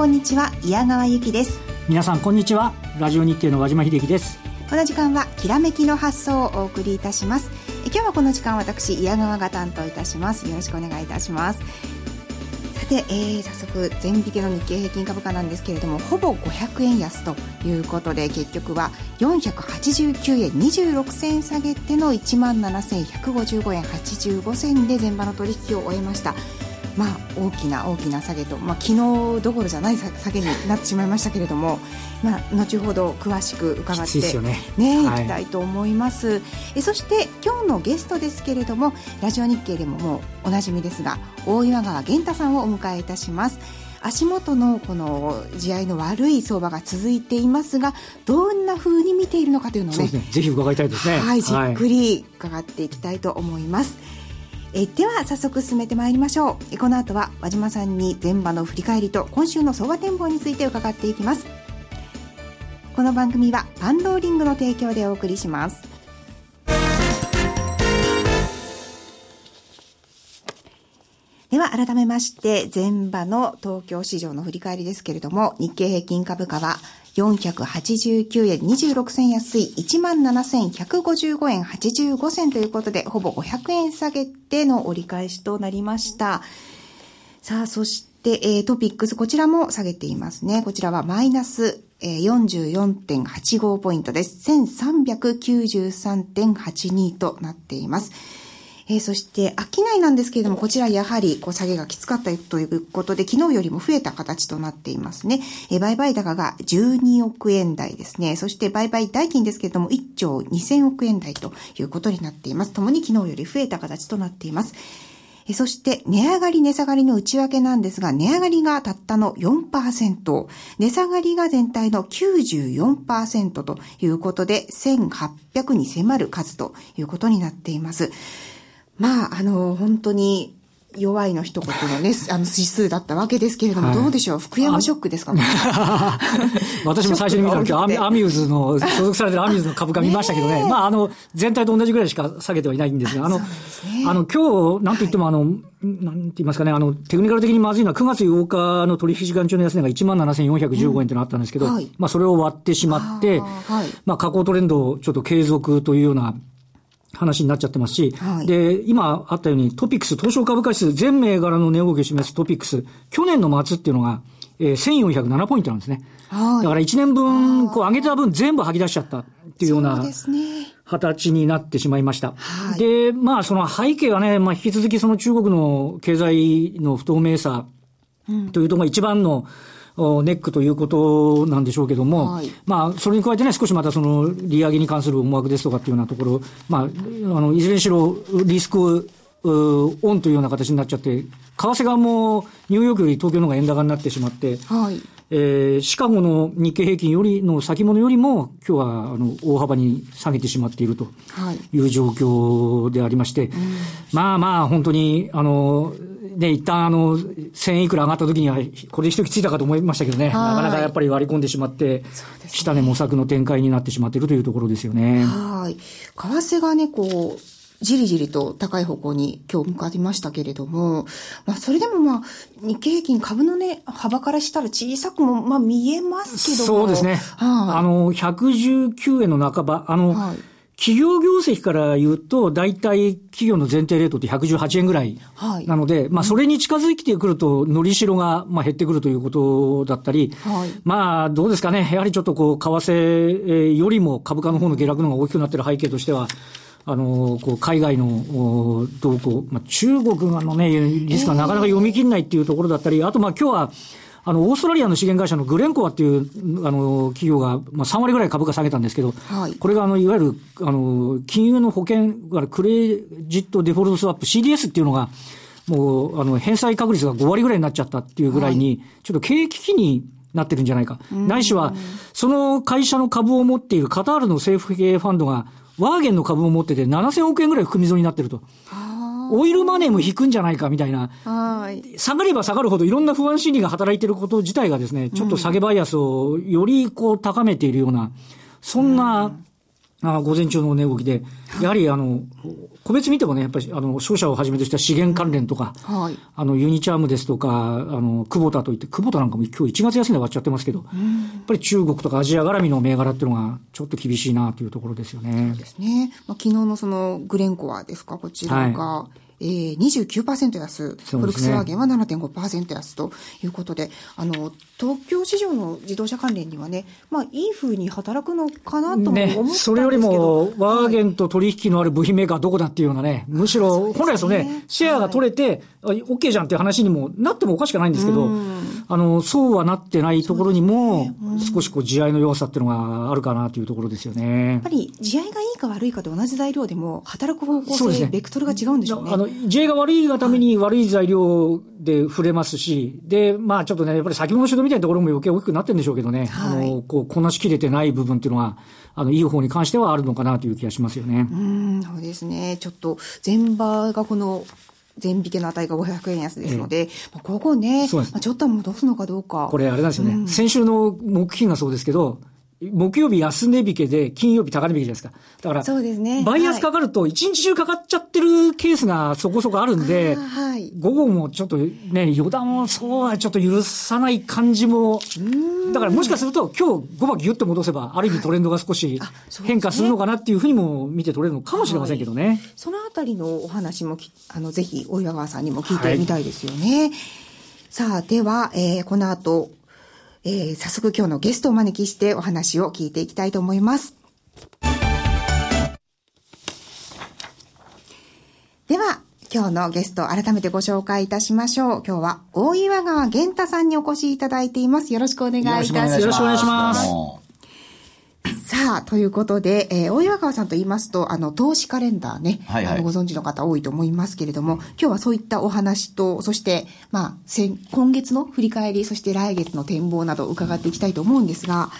こんにちは矢川由紀です。皆さんこんにちはラジオ日経の和島秀樹です。この時間はきらめきの発想をお送りいたします。今日はこの時間私矢川が担当いたします。よろしくお願いいたします。さて、えー、早速全引けの日経平均株価なんですけれどもほぼ500円安ということで結局は489円26銭下げての1万7155円85銭で前場の取引を終えましたまあ、大きな大きな下げと、まあ、昨日どころじゃない下げになってしまいましたけれども、まあ、後ほど詳しく伺ってね。ね、はい、いきたいと思います。えそして今日のゲストですけれどもラジオ日経でももうおなじみですが大岩川源太さんをお迎えいたします。足元のこの地合いの悪い相場が続いていますがどんなふうに見ているのかというのをね、ね、ぜひ伺いたいですね。はいじっくり伺っていきたいと思います、はいえでは早速進めてまいりましょう。この後は和島さんに前場の振り返りと今週の相場展望について伺っていきます。この番組はパンローリングの提供でお送りします。では改めまして前場の東京市場の振り返りですけれども日経平均株価は489円26銭安い17,155円85銭ということで、ほぼ500円下げての折り返しとなりました。さあ、そして、えー、トピックス、こちらも下げていますね。こちらはマイナス、えー、44.85ポイントです。1393.82となっています。えー、そして、商いなんですけれども、こちらやはり、こう、下げがきつかったということで、昨日よりも増えた形となっていますね。えー、売買高が12億円台ですね。そして、売買代金ですけれども、1兆2000億円台ということになっています。ともに昨日より増えた形となっています。えそして、値上がり、値下がりの内訳なんですが、値上がりがたったの4%、値下がりが全体の94%ということで、1800に迫る数ということになっています。まあ、あの、本当に、弱いの一言のね、あの指数だったわけですけれども、はい、どうでしょう？福山ショックですか？私も最初に見た時 はアアミューズの、所属されてるアミューズの株価見ましたけどね、まあ、あの、全体と同じぐらいしか下げてはいないんですが、あの、ね、あの、今日、なんといっても、あの、はい、なんて言いますかね、あの、テクニカル的にまずいのは9月8日の取引時間中の安値が17,415円というのがあったんですけど、うんはい、まあ、それを割ってしまって、まあ、下降トレンドをちょっと継続というような話になっちゃってますし、はい、で、今あったようにトピックス、東証株価指数全銘柄の値動きを示すトピックス、去年の末っていうのが、えー、1407ポイントなんですね。はい、だから1年分、こう上げた分全部吐き出しちゃったっていうような、形になってしまいました。はい、で、まあその背景はね、まあ引き続きその中国の経済の不透明さというところが一番の、うんネックということなんでしょうけども、はい、まあ、それに加えてね、少しまたその利上げに関する思惑ですとかっていうようなところ、まあ、あの、いずれにしろリスクオンというような形になっちゃって、為替がもうニューヨークより東京の方が円高になってしまって、はい、えー、シカゴの日経平均よりの先物よりも、今日はあの大幅に下げてしまっているとい。う状況でありまして、はい、まあまあ、本当に、あの、ね、一旦あの、1000円いくら上がった時には、これで一息ついたかと思いましたけどね、なかなかやっぱり割り込んでしまって、下値模索の展開になってしまっているというところですよね。はい。為替がね、こう、じりじりと高い方向に今日向かりましたけれども、まあ、それでもまあ、日経平均株のね、幅からしたら小さくも、まあ見えますけども。そうですね。はい、あの、119円の半ば、あの、はい企業業績から言うと、大体企業の前提レートって118円ぐらいなので、はい、まあそれに近づいてくると、のりしろがまあ減ってくるということだったり、はい、まあどうですかね、やはりちょっとこう、為替よりも株価の方の下落の方が大きくなっている背景としては、あの、こう、海外の動向、まあ、中国のね、リスクがなかなか読み切れないっていうところだったり、あと、まあ、今日は、あの、オーストラリアの資源会社のグレンコアっていう、あの、企業が、まあ、3割ぐらい株価下げたんですけど、はい、これが、あの、いわゆる、あの、金融の保険、クレジットデフォルトスワップ CDS っていうのが、もう、あの、返済確率が5割ぐらいになっちゃったっていうぐらいに、はい、ちょっと経営危機になってるんじゃないか。ないしは、その会社の株を持っているカタールの政府系ファンドが、ワーゲンの株を持ってて7000億円ぐらい含み損になってると。オイルマネーも引くんじゃないかみたいな。はい。下がれば下がるほどいろんな不安心理が働いていること自体がですね、ちょっと下げバイアスをよりこう高めているような、そんな、あ午前中の値動きで、やはりあの、個別見てもね、やっぱりあの、商社をはじめとした資源関連とか、はい、あの、ユニチャームですとか、あの、久保田といって、久保田なんかも今日1月安値終わっちゃってますけど、やっぱり中国とかアジア絡みの銘柄っていうのが、ちょっと厳しいなというところですよね。そうですね。まあ、昨日のその、グレンコアですか、こちらが、はいえー、29%安、ね、フォルクスワーゲンは7.5%安ということで、あの、東京市場の自動車関連にはね、まあ、いいふうに働くのかなとも思ったんですけど、ね、それよりも、ワーゲンと取引のある部品メーカーどこだっていうようなね、むしろ、本来ですとね、シェアが取れて、はい、OK じゃんっていう話にもなってもおかしくないんですけど、あの、そうはなってないところにも、ね。うん、少しこう、地合いの弱さっていうのがあるかなというところですよね。やっぱり、地合いがいいか悪いかと同じ材料でも、働く方向性、ね、ベクトルが違うんでしょうね。あの、地合いが悪いがために悪い材料で触れますし、で、まあちょっとね、やっぱり先物主導みたいなところも余計大きくなってるんでしょうけどね、はい、あの、こう、こなしきれてない部分っていうのは、あの、いい方に関してはあるのかなという気がしますよね。うん、そうですね。ちょっと、前場がこの、全引けの値が500円安ですので、ええ、ここね、まあ、ちょっと戻すのかどうか。これあれなんですよね。うん、先週の木金がそうですけど、木曜日安値引けで、金曜日高値引けじゃないですか。だから、そうですね。バイアスかかると、一日中かかっちゃってるケースがそこそこあるんで、はい、午後もちょっとね、予断をそうはちょっと許さない感じも、だからもしかすると、今日5番ギュッと戻せば、ある意味トレンドが少し変化するのかなっていうふうにも見て取れるのかもしれませんけどね。はい、そのあたりのお話もあの、ぜひ、大岩川さんにも聞いてみたいですよね。はい、さあ、では、えー、この後、えー、早速今日のゲストをお招きしてお話を聞いていきたいと思います。では、今日のゲスト改めてご紹介いたしましょう。今日は大岩川源太さんにお越しいただいています。よろしくお願いいたします。よろしくお願いします。さあ、ということで、えー、大岩川さんと言いますと、あの、投資カレンダーね、はいはい、あのご存知の方多いと思いますけれども、今日はそういったお話と、そして、まあ、今月の振り返り、そして来月の展望など伺っていきたいと思うんですが、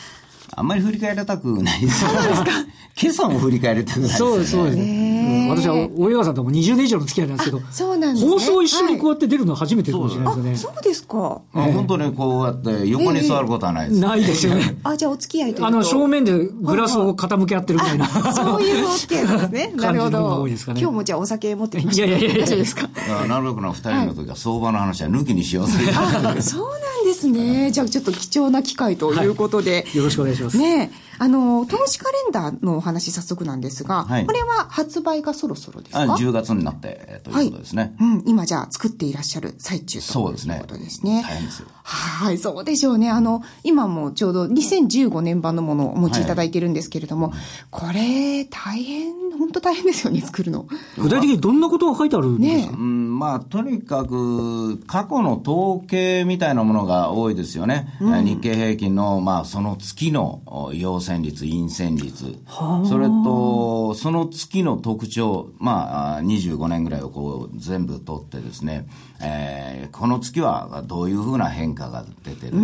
あんまり振り返りたくないです。そうですか。今朝も振り返りたくないです、ね。そうです、そうです。私は大岩さんとも20年以上の付き合いなんですけど、そうなんです、ね、放送一緒にこうやって出るのは初めてかもしれないですね。そうですか。本当にこうやって横に座ることはないです、ないですよね。あ、じゃあお付き合いというあの、正面でグラスを傾け合ってるみたいな。そういうお付き合いなんですね。なるほど。今日もじゃあお酒持ってきました。いやいやいや大丈夫ですか？なるべくの二人の時は相場の話は抜きにしようという。そうなんですね。じゃあちょっと貴重な機会ということで。よろしくお願いします。ねあの、投資カレンダーのお話早速なんですが、はい、これは発売がそろそろですか？あ ?10 月になってということですね、はい、うん。今じゃあ作っていらっしゃる最中ということですね。大変ですよ。はい、そうでしょうね。あの、今もちょうど2015年版のものをお持ちいただいてるんですけれども、はい、これ、大変、本当大変ですよね、作るの。具体的にどんなことが書いてあるんですか、ね、うん、まあ、とにかく、過去の統計みたいなものが多いですよね。うん、日経平均の、まあ、その月の陽線率、陰線率、それと、その月の特徴、まあ、25年ぐらいをこう、全部取ってですね、えー、この月はどういうふうな変化が出てるとか、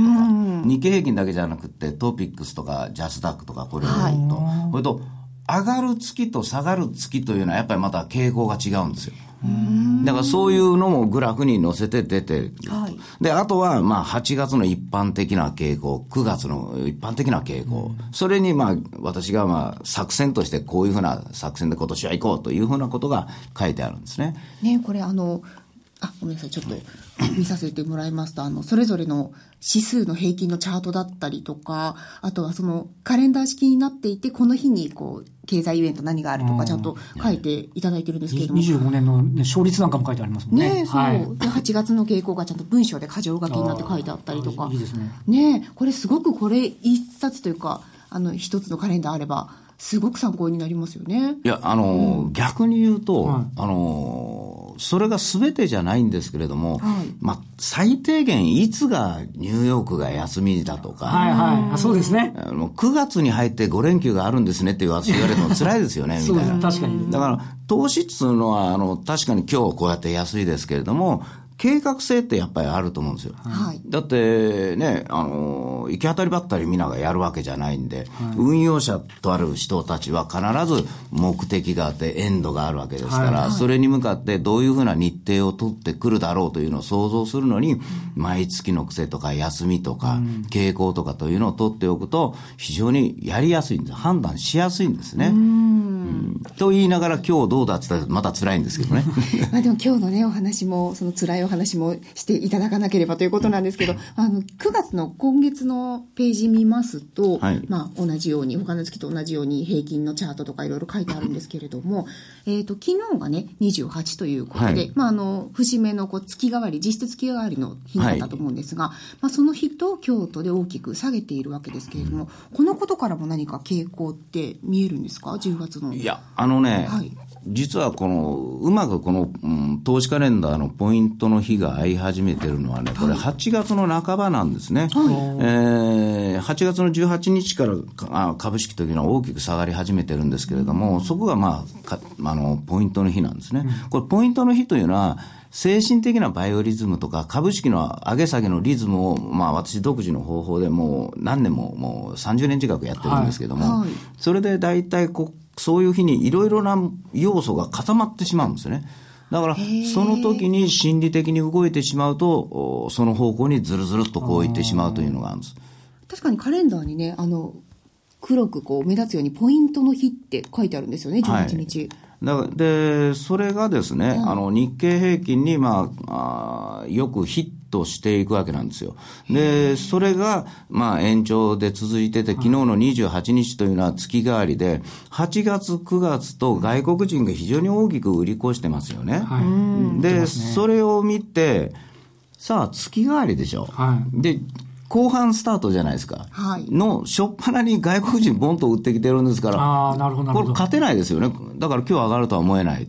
日経平均だけじゃなくて、トピックスとかジャスダックとかこれを見ると、はい、それと、上がる月と下がる月というのはやっぱりまた傾向が違うんですよ。だからそういうのもグラフに載せて出てる。はい、で、あとは、まあ、8月の一般的な傾向、9月の一般的な傾向、それに、まあ、私が、まあ、作戦としてこういうふうな作戦で今年は行こうというふうなことが書いてあるんですね。ね、これあの、あ、ごめんなさい、ちょっと 見させてもらいますと、あの、それぞれの指数の平均のチャートだったりとか、あとはそのカレンダー式になっていて、この日にこう、経済イベント何があるとか、ちゃんと書いていただいてるんですけれども。25年の、ね、勝率なんかも書いてありますもんね。ねそう、はい。で、8月の傾向がちゃんと文章で箇条書きになって書いてあったりとか。いいですね。ねこれすごくこれ一冊というか、あの、一つのカレンダーあれば、すごく参考になりますよね。いや、あの、うん、逆に言うと、はい、あの、それが全てじゃないんですけれども、はい、まあ、最低限いつがニューヨークが休みだとか、はいはい、そうですね。もう9月に入って5連休があるんですねって言われるの辛いですよね、みたいな。確かに。だから、投資っていうのは、あの、確かに今日こうやって安いですけれども、計画性ってやっぱりあると思うんですよ。はい、だってね、あの、行き当たりばったり皆がやるわけじゃないんで、はい、運用者とある人たちは必ず目的があってエンドがあるわけですから、はい、それに向かってどういうふうな日程を取ってくるだろうというのを想像するのに、毎月の癖とか休みとか、傾向とかというのを取っておくと、非常にやりやすいんです。判断しやすいんですね。と言いながら今日どうだって言ったらまた辛いんですけどね。まあでも今日のね、お話も、その辛いお話もしていただかなければということなんですけど、あの、9月の今月のページ見ますと、はい、まあ同じように、他の月と同じように平均のチャートとかいろいろ書いてあるんですけれども、えっ、と、昨日がね、28ということで、はい、まああの、節目のこう月替わり、実質月替わりの日だったと思うんですが、はい、まあその日と京都で大きく下げているわけですけれども、このことからも何か傾向って見えるんですか ?10 月の。いや、あのね、はい、実はこの、うまくこの、うん、投資カレンダーのポイントの日が合い始めてるのはね、これ8月の半ばなんですね。はい、えー、8月の18日から株式というのは大きく下がり始めてるんですけれども、そこがまあ、あの、ポイントの日なんですね。これポイントの日というのは、精神的なバイオリズムとか株式の上げ下げのリズムを、まあ私独自の方法でもう何年ももう30年近くやってるんですけども、はい。はい、それで大体こそういう日にいろいろな要素が固まってしまうんですよね。だから、その時に心理的に動いてしまうと、その方向にずるずるっとこういってしまうというのがあるんです。確かにカレンダーにね、あの、黒くこう目立つようにポイントの日って書いてあるんですよね、18日。はいだで、それがですね、あの、日経平均に、まあ、あよくヒットしていくわけなんですよ。で、それが、まあ、延長で続いてて、昨日の28日というのは月替わりで、8月、9月と外国人が非常に大きく売り越してますよね。はい、で、ね、それを見て、さあ、月替わりでしょ。はい、で、後半スタートじゃないですか。はい。の、しょっぱなに外国人ボンと売ってきてるんですから。ああ、なるほど、これ勝てないですよね。だから今日上がるとは思えない。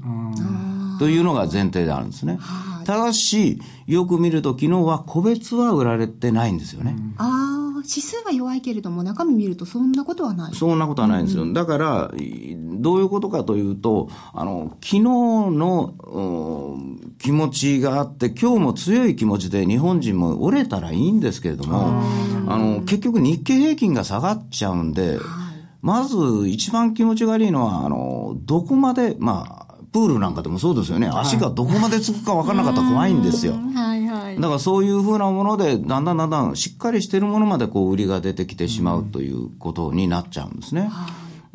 というのが前提であるんですね。ただし、よく見ると昨日は個別は売られてないんですよね。ああ。指数は弱いけれども、中身見るとそんなことはないそんなことはないんですよ。うん、だから、どういうことかというと、あの、昨日の、気持ちがあって、今日も強い気持ちで日本人も折れたらいいんですけれども、あの、結局日経平均が下がっちゃうんで、まず一番気持ちが悪いのは、あの、どこまで、まあ、プールなんかでもそうですよね。足がどこまでつくか分からなかったら怖いんですよ。はいはい。だからそういうふうなもので、だんだんだんだんしっかりしてるものまでこう売りが出てきてしまうということになっちゃうんですね。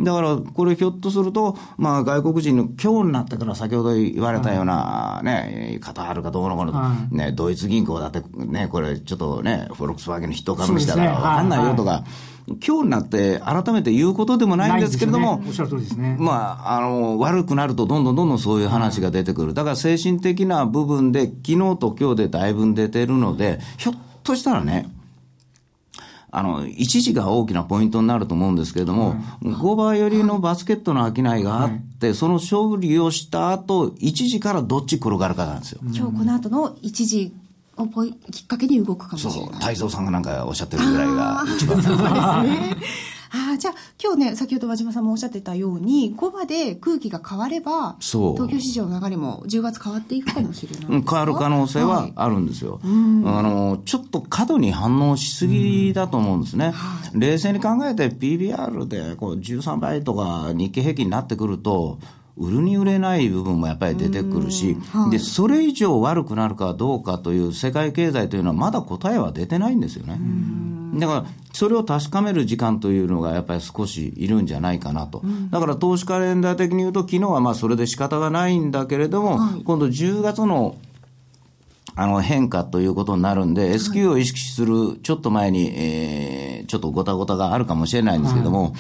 だから、これひょっとすると、まあ外国人の今日になってから先ほど言われたようなね、カタールかどうのこうの、ね、ドイツ銀行だってね、これちょっとね、フォルクスワーゲンの人株したら分かんないよとか、今日になって改めて言うことでもないんですけれども、ね、おっしゃる通りですね。まあ、あの、悪くなるとどんどんどんどんそういう話が出てくる。だから精神的な部分で、昨日と今日でだいぶ出てるので、ひょっとしたらね、あの、一時が大きなポイントになると思うんですけれども、5倍よりのバスケットの商いがあって、その勝利をした後、一時からどっち転がるかなんですよ。今日この後の一時をきっかけに動くかもしれない。そう、太蔵さんがなんかおっしゃってるぐらいが一番。そうですね。ああ、じゃあ、今日ね、先ほど和島さんもおっしゃってたように、5場で空気が変われば、そう。東京市場の流れも10月変わっていくかもしれない変わる可能性はあるんですよ。はい、あの、ちょっと過度に反応しすぎだと思うんですね。はい、冷静に考えて PBR でこう13倍とか日経平均になってくると、売るに売れない部分もやっぱり出てくるし、はい、で、それ以上悪くなるかどうかという世界経済というのはまだ答えは出てないんですよね。だから、それを確かめる時間というのがやっぱり少しいるんじゃないかなと。だから投資カレンダー的に言うと、昨日はまあそれで仕方がないんだけれども、はい、今度10月のあの変化ということになるんで、S q を意識するちょっと前に、えー、ちょっとごたごたがあるかもしれないんですけども、はい。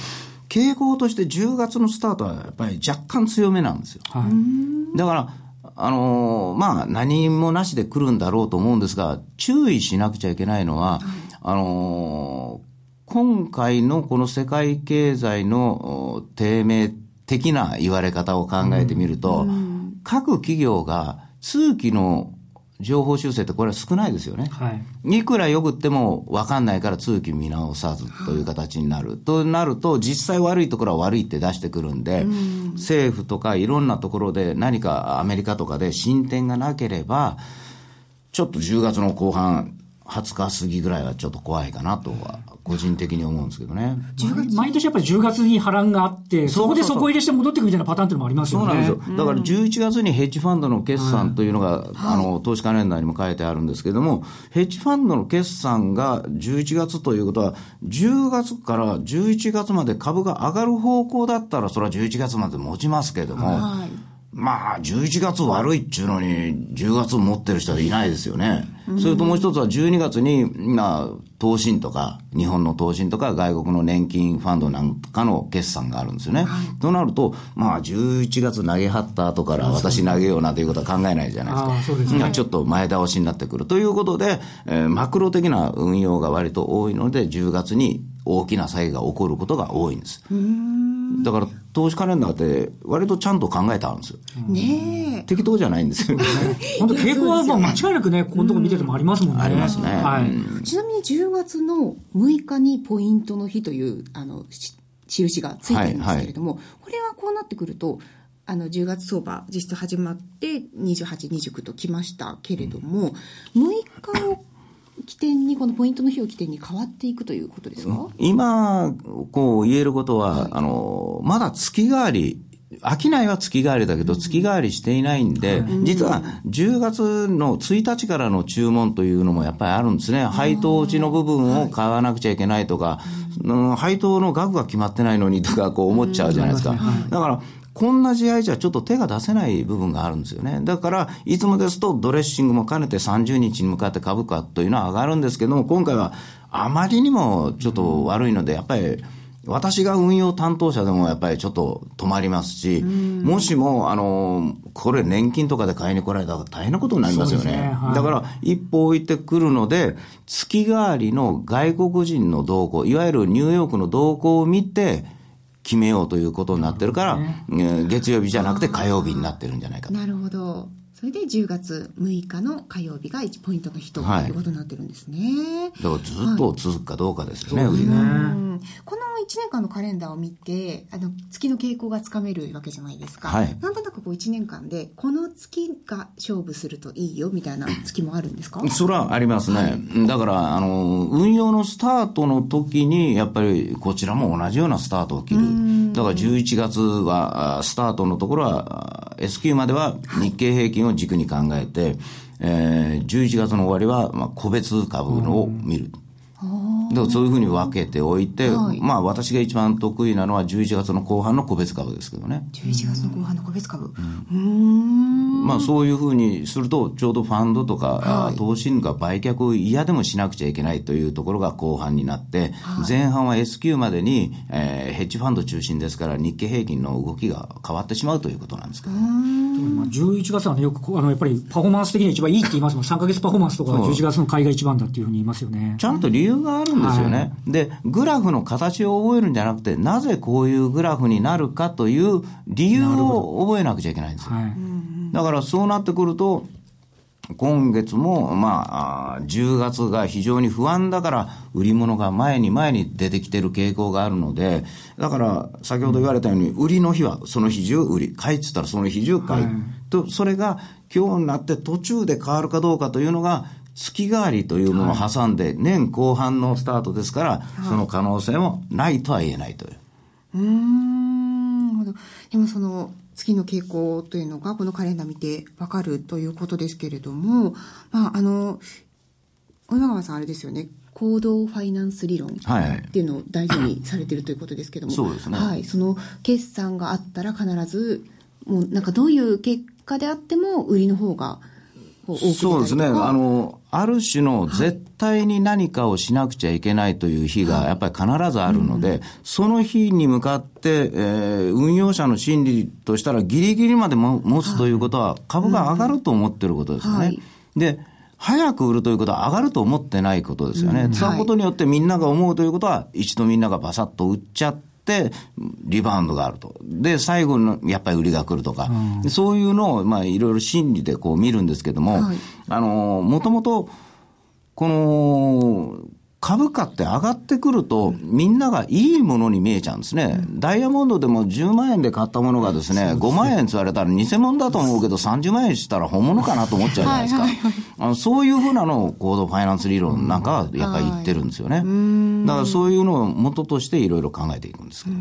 傾向として10月のスタートはやっぱり若干強めなんですよ。はい、だから、あのー、まあ、何もなしで来るんだろうと思うんですが、注意しなくちゃいけないのは、はい、あのー、今回のこの世界経済の低迷的な言われ方を考えてみると、各企業が通期の情報修正ってこれは少ないですよね。はい。いくらよくっても分かんないから通期見直さずという形になる。となると、実際悪いところは悪いって出してくるんで、ん政府とかいろんなところで何かアメリカとかで進展がなければ、ちょっと10月の後半、20日過ぎぐらいはちょっと怖いかなとは、個人的に思うんですけどね。毎年やっぱり10月に波乱があって、そこで底入れして戻ってくるみたいなパターンっていうのもありますよね。そうなんですよ。だから11月にヘッジファンドの決算というのが、あの、投資カレンダーにも書いてあるんですけれども、ヘッジファンドの決算が11月ということは、10月から11月まで株が上がる方向だったら、それは11月まで持ちますけれども、はいまあ、11月悪いっちゅうのに、10月持ってる人はいないですよね。それともう一つは12月に、まあ、投信とか、日本の投信とか外国の年金ファンドなんかの決算があるんですよね。はい、となると、まあ、11月投げはった後から私投げようなということは考えないじゃないですか。そうですね。ちょっと前倒しになってくる。ということで、えー、マクロ的な運用が割と多いので、10月に大きな災害が起こることが多いんです。だから投資カレンダーって割とちゃんと考えてあるんですよ。ね適当じゃないんですよね。本当傾向はもう間違いなくね、ここのとこ見ててもありますもんね。ありますね。はい。ちなみに10月の6日にポイントの日という、あの、印がついてるんですけれども、はいはい、これはこうなってくると、あの10月相場実質始まって28、29ときましたけれども、うん、6日を起点に、このポイントの日を起点に変わっていくということですか？今、こう言えることは、はい、あの、まだ月替わり、商いは月替わりだけど、月替わりしていないんで、実は10月の1日からの注文というのもやっぱりあるんですね。配当値の部分を買わなくちゃいけないとか、配当の額が決まってないのにとかこう思っちゃうじゃないですか。だから、こんな試合じゃちょっと手が出せない部分があるんですよね。だから、いつもですとドレッシングも兼ねて30日に向かって株価というのは上がるんですけども、今回はあまりにもちょっと悪いので、やっぱり、私が運用担当者でもやっぱりちょっと止まりますし、もしも、あの、これ年金とかで買いに来られたら大変なことになりますよね。ねはい、だから、一歩置いてくるので、月替わりの外国人の動向、いわゆるニューヨークの動向を見て、決めようということになってるから、ね、月曜日じゃなくて火曜日になってるんじゃないかなるほど。それで10月6日の火曜日が1ポイントの日ということになってるんですね。だからずっと続くかどうかですよね、はい、売りが。この1年間のカレンダーを見て、あの、月の傾向がつかめるわけじゃないですか。はい、なんとなくこう1年間で、この月が勝負するといいよみたいな 月もあるんですか？それはありますね。はい、だから、あの、運用のスタートの時に、やっぱりこちらも同じようなスタートを切る。だから11月は、スタートのところは、S q までは日経平均を軸に考えて、えー、11月の終わりは、まあ、個別株を見る。でもそういうふうに分けておいて、はい、まあ私が一番得意なのは11月の後半の個別株ですけどね。11月の後半の個別株。うん。まあそういうふうにすると、ちょうどファンドとか、はい、投資が売却を嫌でもしなくちゃいけないというところが後半になって、はい、前半は S q までに、えー、ヘッジファンド中心ですから日経平均の動きが変わってしまうということなんですけど、まあ、11月はね、よくあのやっぱりパフォーマンス的に一番いいって言いますもん、3か月パフォーマンスとか11月の買いが一番だっていうふうに言いますよね。ちゃんと理由があるんですよね。はい、で、グラフの形を覚えるんじゃなくて、なぜこういうグラフになるかという理由を覚えなくちゃいけないんですよ。はい、だからそうなってくると、今月も、まあ、10月が非常に不安だから、売り物が前に前に出てきてる傾向があるので、だから、先ほど言われたように、売りの日はその日中売り、買いって言ったらその日中買い、はい、と、それが今日になって途中で変わるかどうかというのが、月替わりというものを挟んで、年後半のスタートですから、その可能性もないとは言えないという。うん、でもその、月の傾向というのが、このカレンダー見てわかるということですけれども、まあ、あの、小山川さんあれですよね、行動ファイナンス理論っていうのを大事にされているということですけども、そうですね。はい。その決算があったら必ず、もうなんかどういう結果であっても売りの方がそうですね。あの、ある種の絶対に何かをしなくちゃいけないという日がやっぱり必ずあるので、その日に向かって、えー、運用者の心理としたらギリギリまでも持つということは株が上がると思ってることですよね。はい、で、早く売るということは上がると思ってないことですよね。うん、そのことによってみんなが思うということは、一度みんながバサッと売っちゃって、、リバウンドがあると。で、最後のやっぱり売りが来るとか、うん、そういうのを、まあ、いろいろ心理でこう見るんですけども、はい、あの、もともと、この、株価って上がってくると、みんながいいものに見えちゃうんですね。ダイヤモンドでも10万円で買ったものがですね、5万円って言われたら偽物だと思うけど、30万円したら本物かなと思っちゃうじゃないですか。あのそういうふうなのを行動ファイナンス理論なんかはやっぱり言ってるんですよね。だからそういうのを元としていろいろ考えていくんですけど。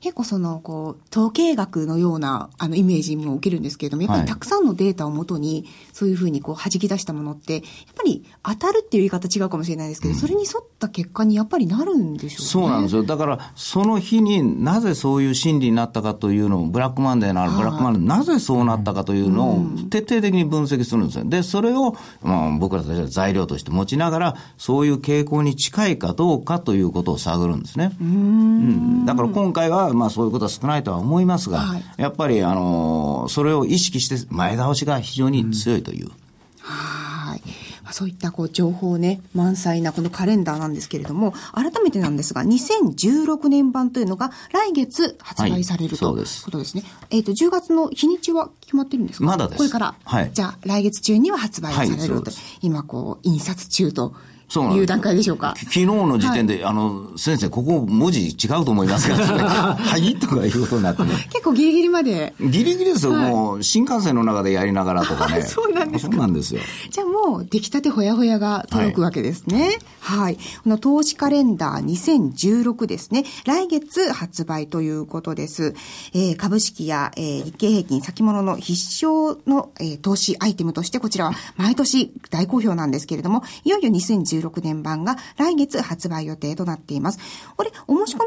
結構その、こう、統計学のような、あの、イメージも受けるんですけれども、やっぱりたくさんのデータをもとに、そういうふうにこう、弾き出したものって、やっぱり当たるっていう言い方違うかもしれないですけど、それに沿った結果にやっぱりなるんでしょうね。そうなんですよ。だから、その日になぜそういう心理になったかというのを、ブラックマンデーのあるブラックマンデー、なぜそうなったかというのを徹底的に分析するんですよ。で、それを、まあ、僕らたちは材料として持ちながら、そういう傾向に近いかどうかということを探るんですね。うん,、だから今回は、まあそういうことは少ないとは思いますが、はい、やっぱり、あの、それを意識して前倒しが非常に強いという。はい。そういったこう情報ね、満載なこのカレンダーなんですけれども、改めてなんですが、2016年版というのが来月発売される、はい、ということですね。えっ、ー、と、10月の日にちは決まってるんですか？まだです。これから。はい。じゃあ、来月中には発売されると。はい、今、こう、印刷中とそういう段階でしょうか。昨日の時点で、はい、あの、先生、ここ文字違うと思いますが、ね、はいとかいうことになってね。結構ギリギリまで。ギリギリですよ、はい、もう、新幹線の中でやりながらとかね。そうなんですそうなんですよ。じゃあもう、出来たてほやほやが届くわけですね。はい。はい、この投資カレンダー2016ですね。来月発売ということです。えー、株式や、えー、日経平均先物の必勝の、えー、投資アイテムとして、こちらは毎年大好評なんですけれども、いよいよ2016 2016年版が来月発売予定となっています。これ、お申し込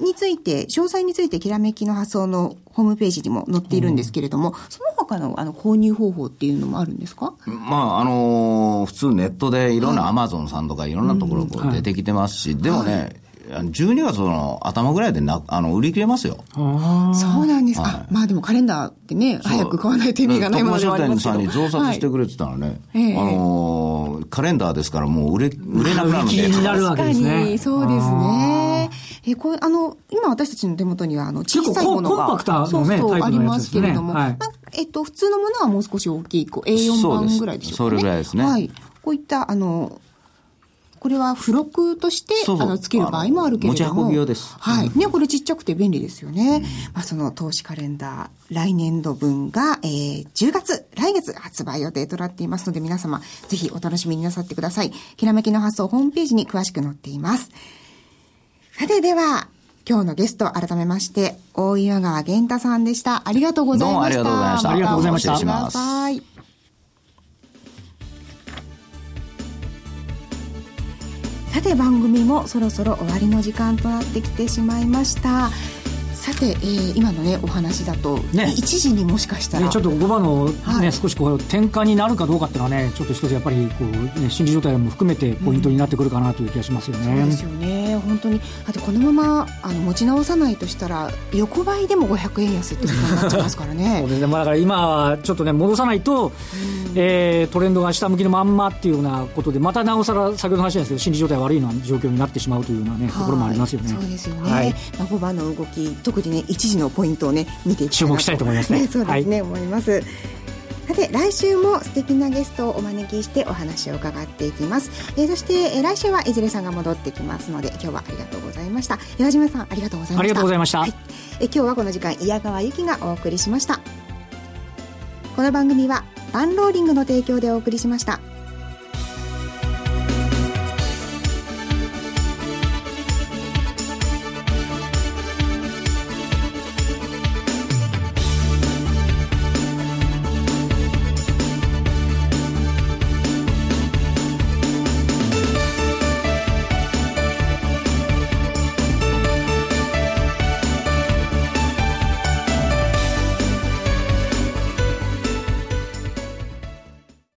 みについて、詳細について、きらめきの発想のホームページにも載っているんですけれども、うん、その他のあの購入方法っていうのもあるんですか？まあ、あのー、普通ネットでいろんなアマゾンさんとかいろんなところこう出てきてますし、でもね、はい12月の頭ぐらいでなあの売り切れますよ。そうなんです。か。はい、まあでもカレンダーってね、早く買わないと意味がないものではありますけど。さんに増刷してくれてたらね、はい、あのー、カレンダーですからもう売れ、売れなくなるんで。になるわけですね。そうですね。え、これ、あの、今私たちの手元には、あの、小さいものが、コンパクタのね、そうそうありますけれども、はい、えっと、普通のものはもう少し大きい、こう、A4 番ぐらいでしょうか、ね、それぐらいですね。はい。こういった、あの、これは付録としてあのつける場合もあるけれども。持ち運び用です。はい。ね、これちっちゃくて便利ですよね。うん、まあその投資カレンダー、来年度分が、えー、10月、来月発売予定となっていますので皆様、ぜひお楽しみになさってください。きらめきの発送ホームページに詳しく載っています。さてでは、今日のゲスト改めまして、大岩川源太さんでした。ありがとうございました。どうもありがとうございました。ありがとうございました。失礼します。さて番組もそろそろ終わりの時間となってきてしまいました。さて、えー、今のねお話だと、ね、一時にもしかしたら、ね、ちょっと5番のね、はい、少しこう転換になるかどうかっていうのはねちょっと一つやっぱりこう、ね、心理状態も含めてポイントになってくるかなという気がしますよね。うん、そうですよね。本当に。あとこのままあの持ち直さないとしたら横ばいでも500円安ってことになっちゃいますからね。そうですね、まあ、だから今はちょっとね戻さないと、うん、えー、トレンドが下向きのまんまっていうようなことでまたなおさら先ほどの話なんですけど心理状態が悪いような状況になってしまうというようなねところもありますよね。そうですよね、はい、まあ、5番の動き特にね一時のポイントをね見ていき注目したいと思いますね。そうですね、はい、思います。さて来週も素敵なゲストをお招きしてお話を伺っていきます、えー、そして、えー、来週はいずれさんが戻ってきますので今日はありがとうございました。岩島さんありがとうございました。ありがとうございました、はい、え今日はこの時間矢川由紀がお送りしましたこの番組はバンローリングの提供でお送りしました。